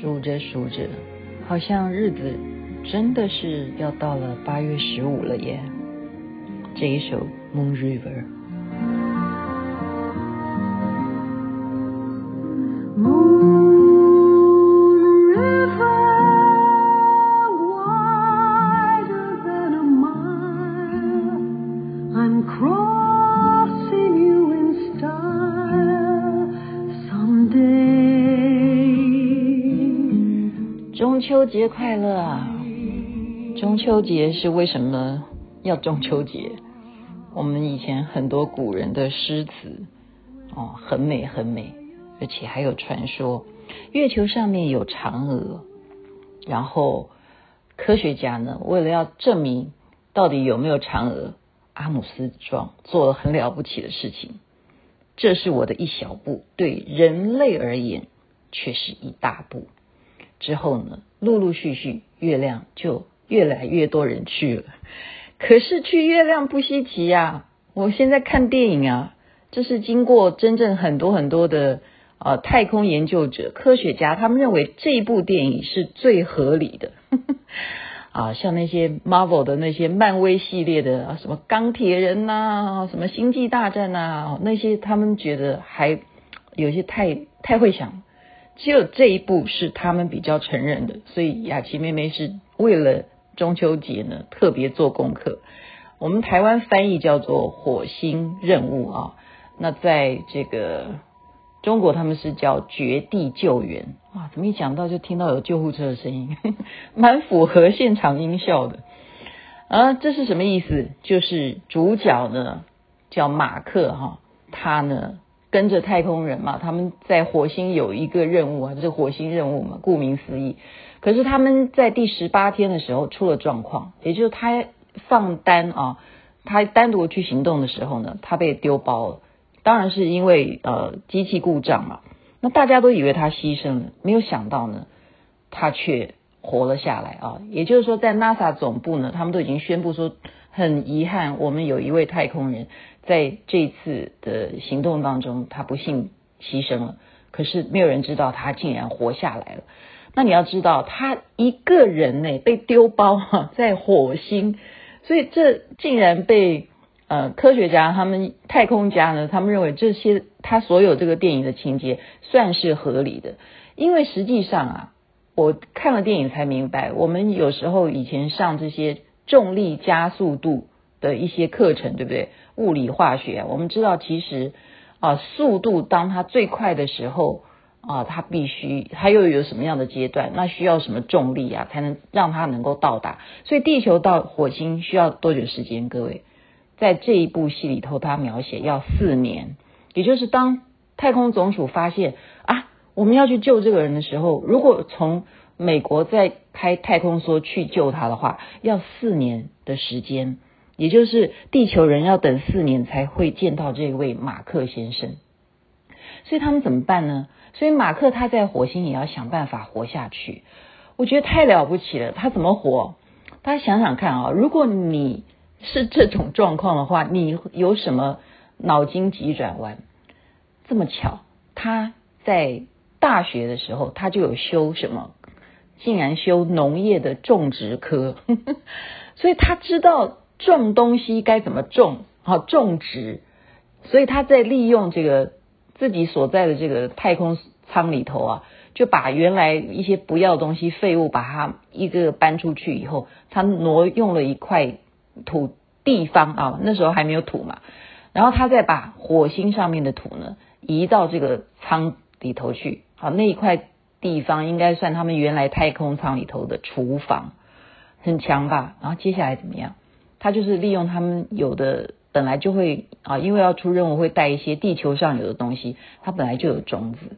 数着数着，好像日子真的是要到了八月十五了耶。这一首《Moon River》。秋节快乐啊！中秋节是为什么要中秋节？我们以前很多古人的诗词哦，很美很美，而且还有传说，月球上面有嫦娥。然后科学家呢，为了要证明到底有没有嫦娥，阿姆斯壮做了很了不起的事情。这是我的一小步，对人类而言却是一大步。之后呢，陆陆续续，月亮就越来越多人去了。可是去月亮不稀奇呀。我现在看电影啊，这是经过真正很多很多的呃太空研究者、科学家，他们认为这一部电影是最合理的。啊，像那些 Marvel 的那些漫威系列的啊什么钢铁人呐、什么星际大战呐、那些他们觉得还有些太太会想。只有这一部是他们比较承认的，所以雅琪妹妹是为了中秋节呢特别做功课。我们台湾翻译叫做火星任务啊，那在这个中国他们是叫绝地救援。哇，怎么一讲到就听到有救护车的声音，蛮符合现场音效的。啊，这是什么意思？就是主角呢叫马克哈，他呢。跟着太空人嘛，他们在火星有一个任务啊，这是火星任务嘛，顾名思义。可是他们在第十八天的时候出了状况，也就是他放单啊，他单独去行动的时候呢，他被丢包了。当然是因为呃机器故障嘛。那大家都以为他牺牲了，没有想到呢，他却活了下来啊。也就是说，在 NASA 总部呢，他们都已经宣布说，很遗憾，我们有一位太空人。在这次的行动当中，他不幸牺牲了。可是没有人知道他竟然活下来了。那你要知道，他一个人呢被丢包哈，在火星，所以这竟然被呃科学家他们太空家呢，他们认为这些他所有这个电影的情节算是合理的。因为实际上啊，我看了电影才明白，我们有时候以前上这些重力加速度的一些课程，对不对？物理化学，我们知道，其实啊，速度当它最快的时候啊，它必须它又有什么样的阶段？那需要什么重力啊，才能让它能够到达？所以地球到火星需要多久时间？各位，在这一部戏里头，它描写要四年，也就是当太空总署发现啊，我们要去救这个人的时候，如果从美国在开太空梭去救他的话，要四年的时间。也就是地球人要等四年才会见到这位马克先生，所以他们怎么办呢？所以马克他在火星也要想办法活下去。我觉得太了不起了，他怎么活？大家想想看啊，如果你是这种状况的话，你有什么脑筋急转弯？这么巧，他在大学的时候他就有修什么，竟然修农业的种植科，所以他知道。种东西该怎么种？好，种植，所以他在利用这个自己所在的这个太空舱里头啊，就把原来一些不要的东西废物，把它一个搬出去以后，他挪用了一块土地方啊，那时候还没有土嘛，然后他再把火星上面的土呢移到这个舱里头去，好，那一块地方应该算他们原来太空舱里头的厨房，很强吧？然后接下来怎么样？他就是利用他们有的本来就会啊，因为要出任务会带一些地球上有的东西，他本来就有种子，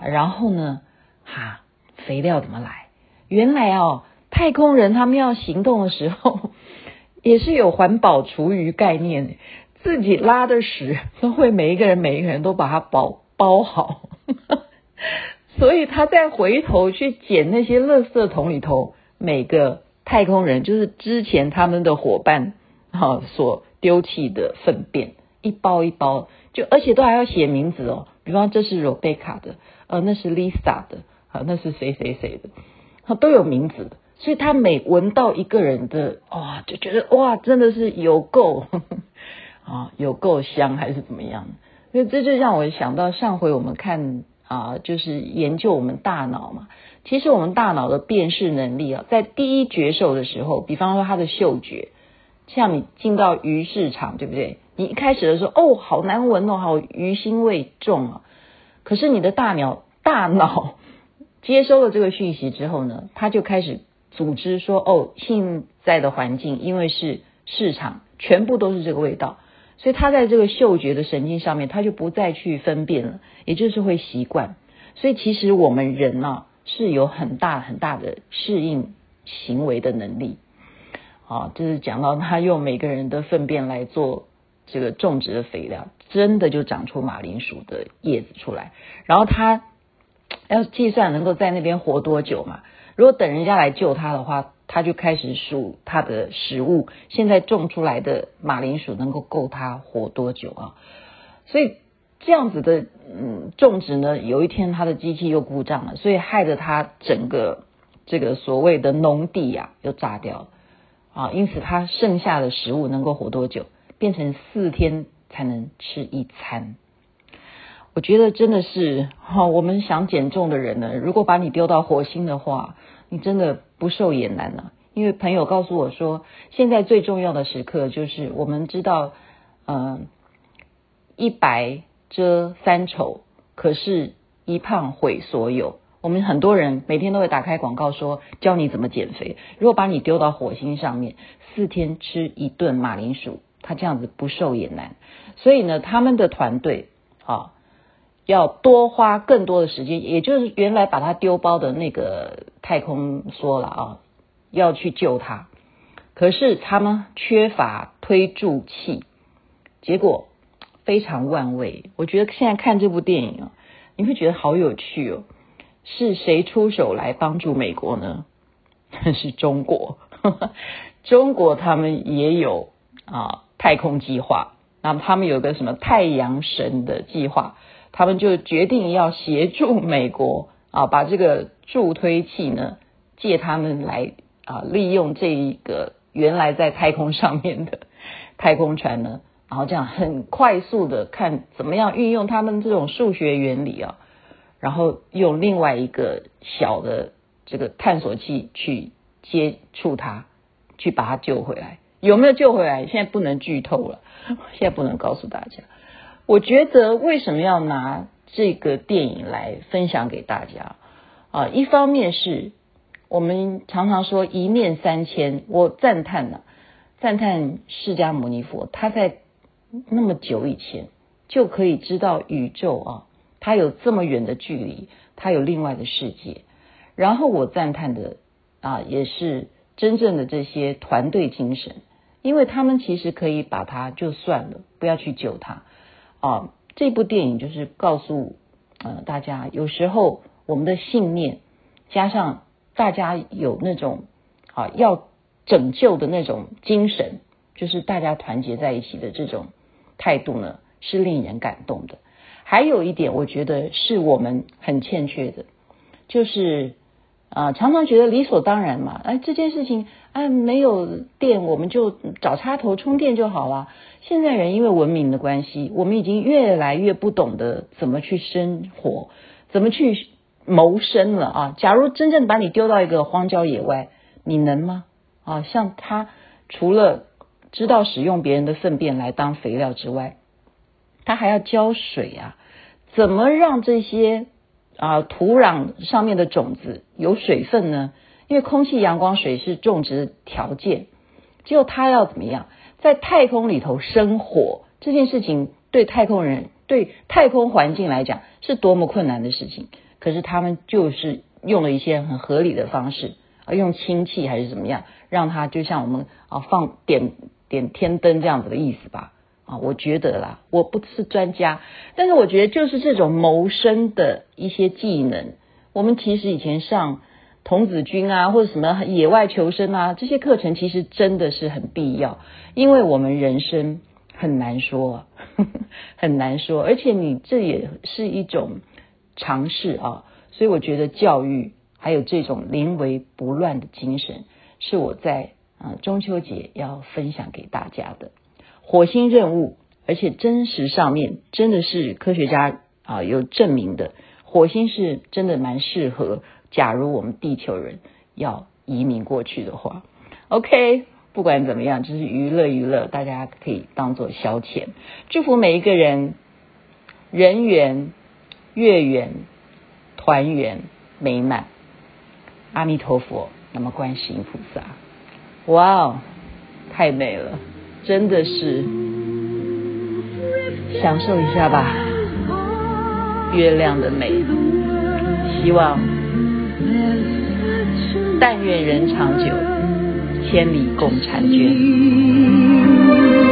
然后呢，哈，肥料怎么来？原来哦，太空人他们要行动的时候，也是有环保厨余概念，自己拉的屎都会每一个人每一个人都把它包包好，所以他再回头去捡那些垃圾桶里头每个。太空人就是之前他们的伙伴哈所丢弃的粪便，一包一包，就而且都还要写名字哦。比方这是 Rebecca 的，呃，那是 Lisa 的，啊，那是谁谁谁的，他都有名字的。所以他每闻到一个人的哇，就觉得哇，真的是有够 啊，有够香还是怎么样？所以这就让我想到上回我们看啊，就是研究我们大脑嘛。其实我们大脑的辨识能力啊，在第一觉受的时候，比方说它的嗅觉，像你进到鱼市场，对不对？你一开始的时候，哦，好难闻哦，好鱼腥味重啊。可是你的大脑大脑 接收了这个讯息之后呢，它就开始。组织说：“哦，现在的环境因为是市场，全部都是这个味道，所以他在这个嗅觉的神经上面，他就不再去分辨了，也就是会习惯。所以其实我们人呢、啊、是有很大很大的适应行为的能力。啊，就是讲到他用每个人的粪便来做这个种植的肥料，真的就长出马铃薯的叶子出来。然后他要计算能够在那边活多久嘛。”如果等人家来救他的话，他就开始数他的食物。现在种出来的马铃薯能够够他活多久啊？所以这样子的嗯种植呢，有一天他的机器又故障了，所以害得他整个这个所谓的农地呀、啊、又炸掉了啊。因此他剩下的食物能够活多久？变成四天才能吃一餐。我觉得真的是哈，我们想减重的人呢，如果把你丢到火星的话，你真的不瘦也难了。因为朋友告诉我说，现在最重要的时刻就是我们知道，嗯，一白遮三丑，可是一胖毁所有。我们很多人每天都会打开广告说教你怎么减肥。如果把你丢到火星上面，四天吃一顿马铃薯，他这样子不瘦也难。所以呢，他们的团队啊。要多花更多的时间，也就是原来把他丢包的那个太空梭了啊，要去救他，可是他们缺乏推助器，结果非常万位。我觉得现在看这部电影啊，你会觉得好有趣哦。是谁出手来帮助美国呢？是中国，中国他们也有啊太空计划，那么他们有个什么太阳神的计划。他们就决定要协助美国 啊，把这个助推器呢借他们来啊，利用这一个原来在太空上面的 太空船呢，然后这样很快速的看怎么样运用他们这种数学原理啊，然后用另外一个小的这个探索器去接触它，去把它救回来。有没有救回来？现在不能剧透了，现在不能告诉大家。我觉得为什么要拿这个电影来分享给大家啊？一方面是我们常常说一念三千，我赞叹了，赞叹释迦牟尼佛，他在那么久以前就可以知道宇宙啊，他有这么远的距离，他有另外的世界。然后我赞叹的啊，也是真正的这些团队精神，因为他们其实可以把他就算了，不要去救他。啊，这部电影就是告诉呃大家，有时候我们的信念加上大家有那种啊要拯救的那种精神，就是大家团结在一起的这种态度呢，是令人感动的。还有一点，我觉得是我们很欠缺的，就是。啊，常常觉得理所当然嘛，哎，这件事情，哎，没有电我们就找插头充电就好了。现在人因为文明的关系，我们已经越来越不懂得怎么去生活，怎么去谋生了啊。假如真正把你丢到一个荒郊野外，你能吗？啊，像他除了知道使用别人的粪便来当肥料之外，他还要浇水啊，怎么让这些？啊，土壤上面的种子有水分呢，因为空气、阳光、水是种植条件。结果他要怎么样，在太空里头生活这件事情，对太空人、对太空环境来讲是多么困难的事情。可是他们就是用了一些很合理的方式，啊，用氢气还是怎么样，让它就像我们啊放点点天灯这样子的意思吧。啊，我觉得啦，我不是专家，但是我觉得就是这种谋生的一些技能，我们其实以前上童子军啊，或者什么野外求生啊，这些课程其实真的是很必要，因为我们人生很难说，呵 呵很难说，而且你这也是一种尝试啊，所以我觉得教育还有这种临危不乱的精神，是我在啊中秋节要分享给大家的。火星任务，而且真实上面真的是科学家啊有证明的，火星是真的蛮适合。假如我们地球人要移民过去的话，OK，不管怎么样，就是娱乐娱乐，大家可以当做消遣。祝福每一个人人缘、月圆、团圆美满。阿弥陀佛，那么观世音菩萨，哇哦，太美了，真的是，享受一下吧，月亮的美，希望。但愿人长久，千里共婵娟。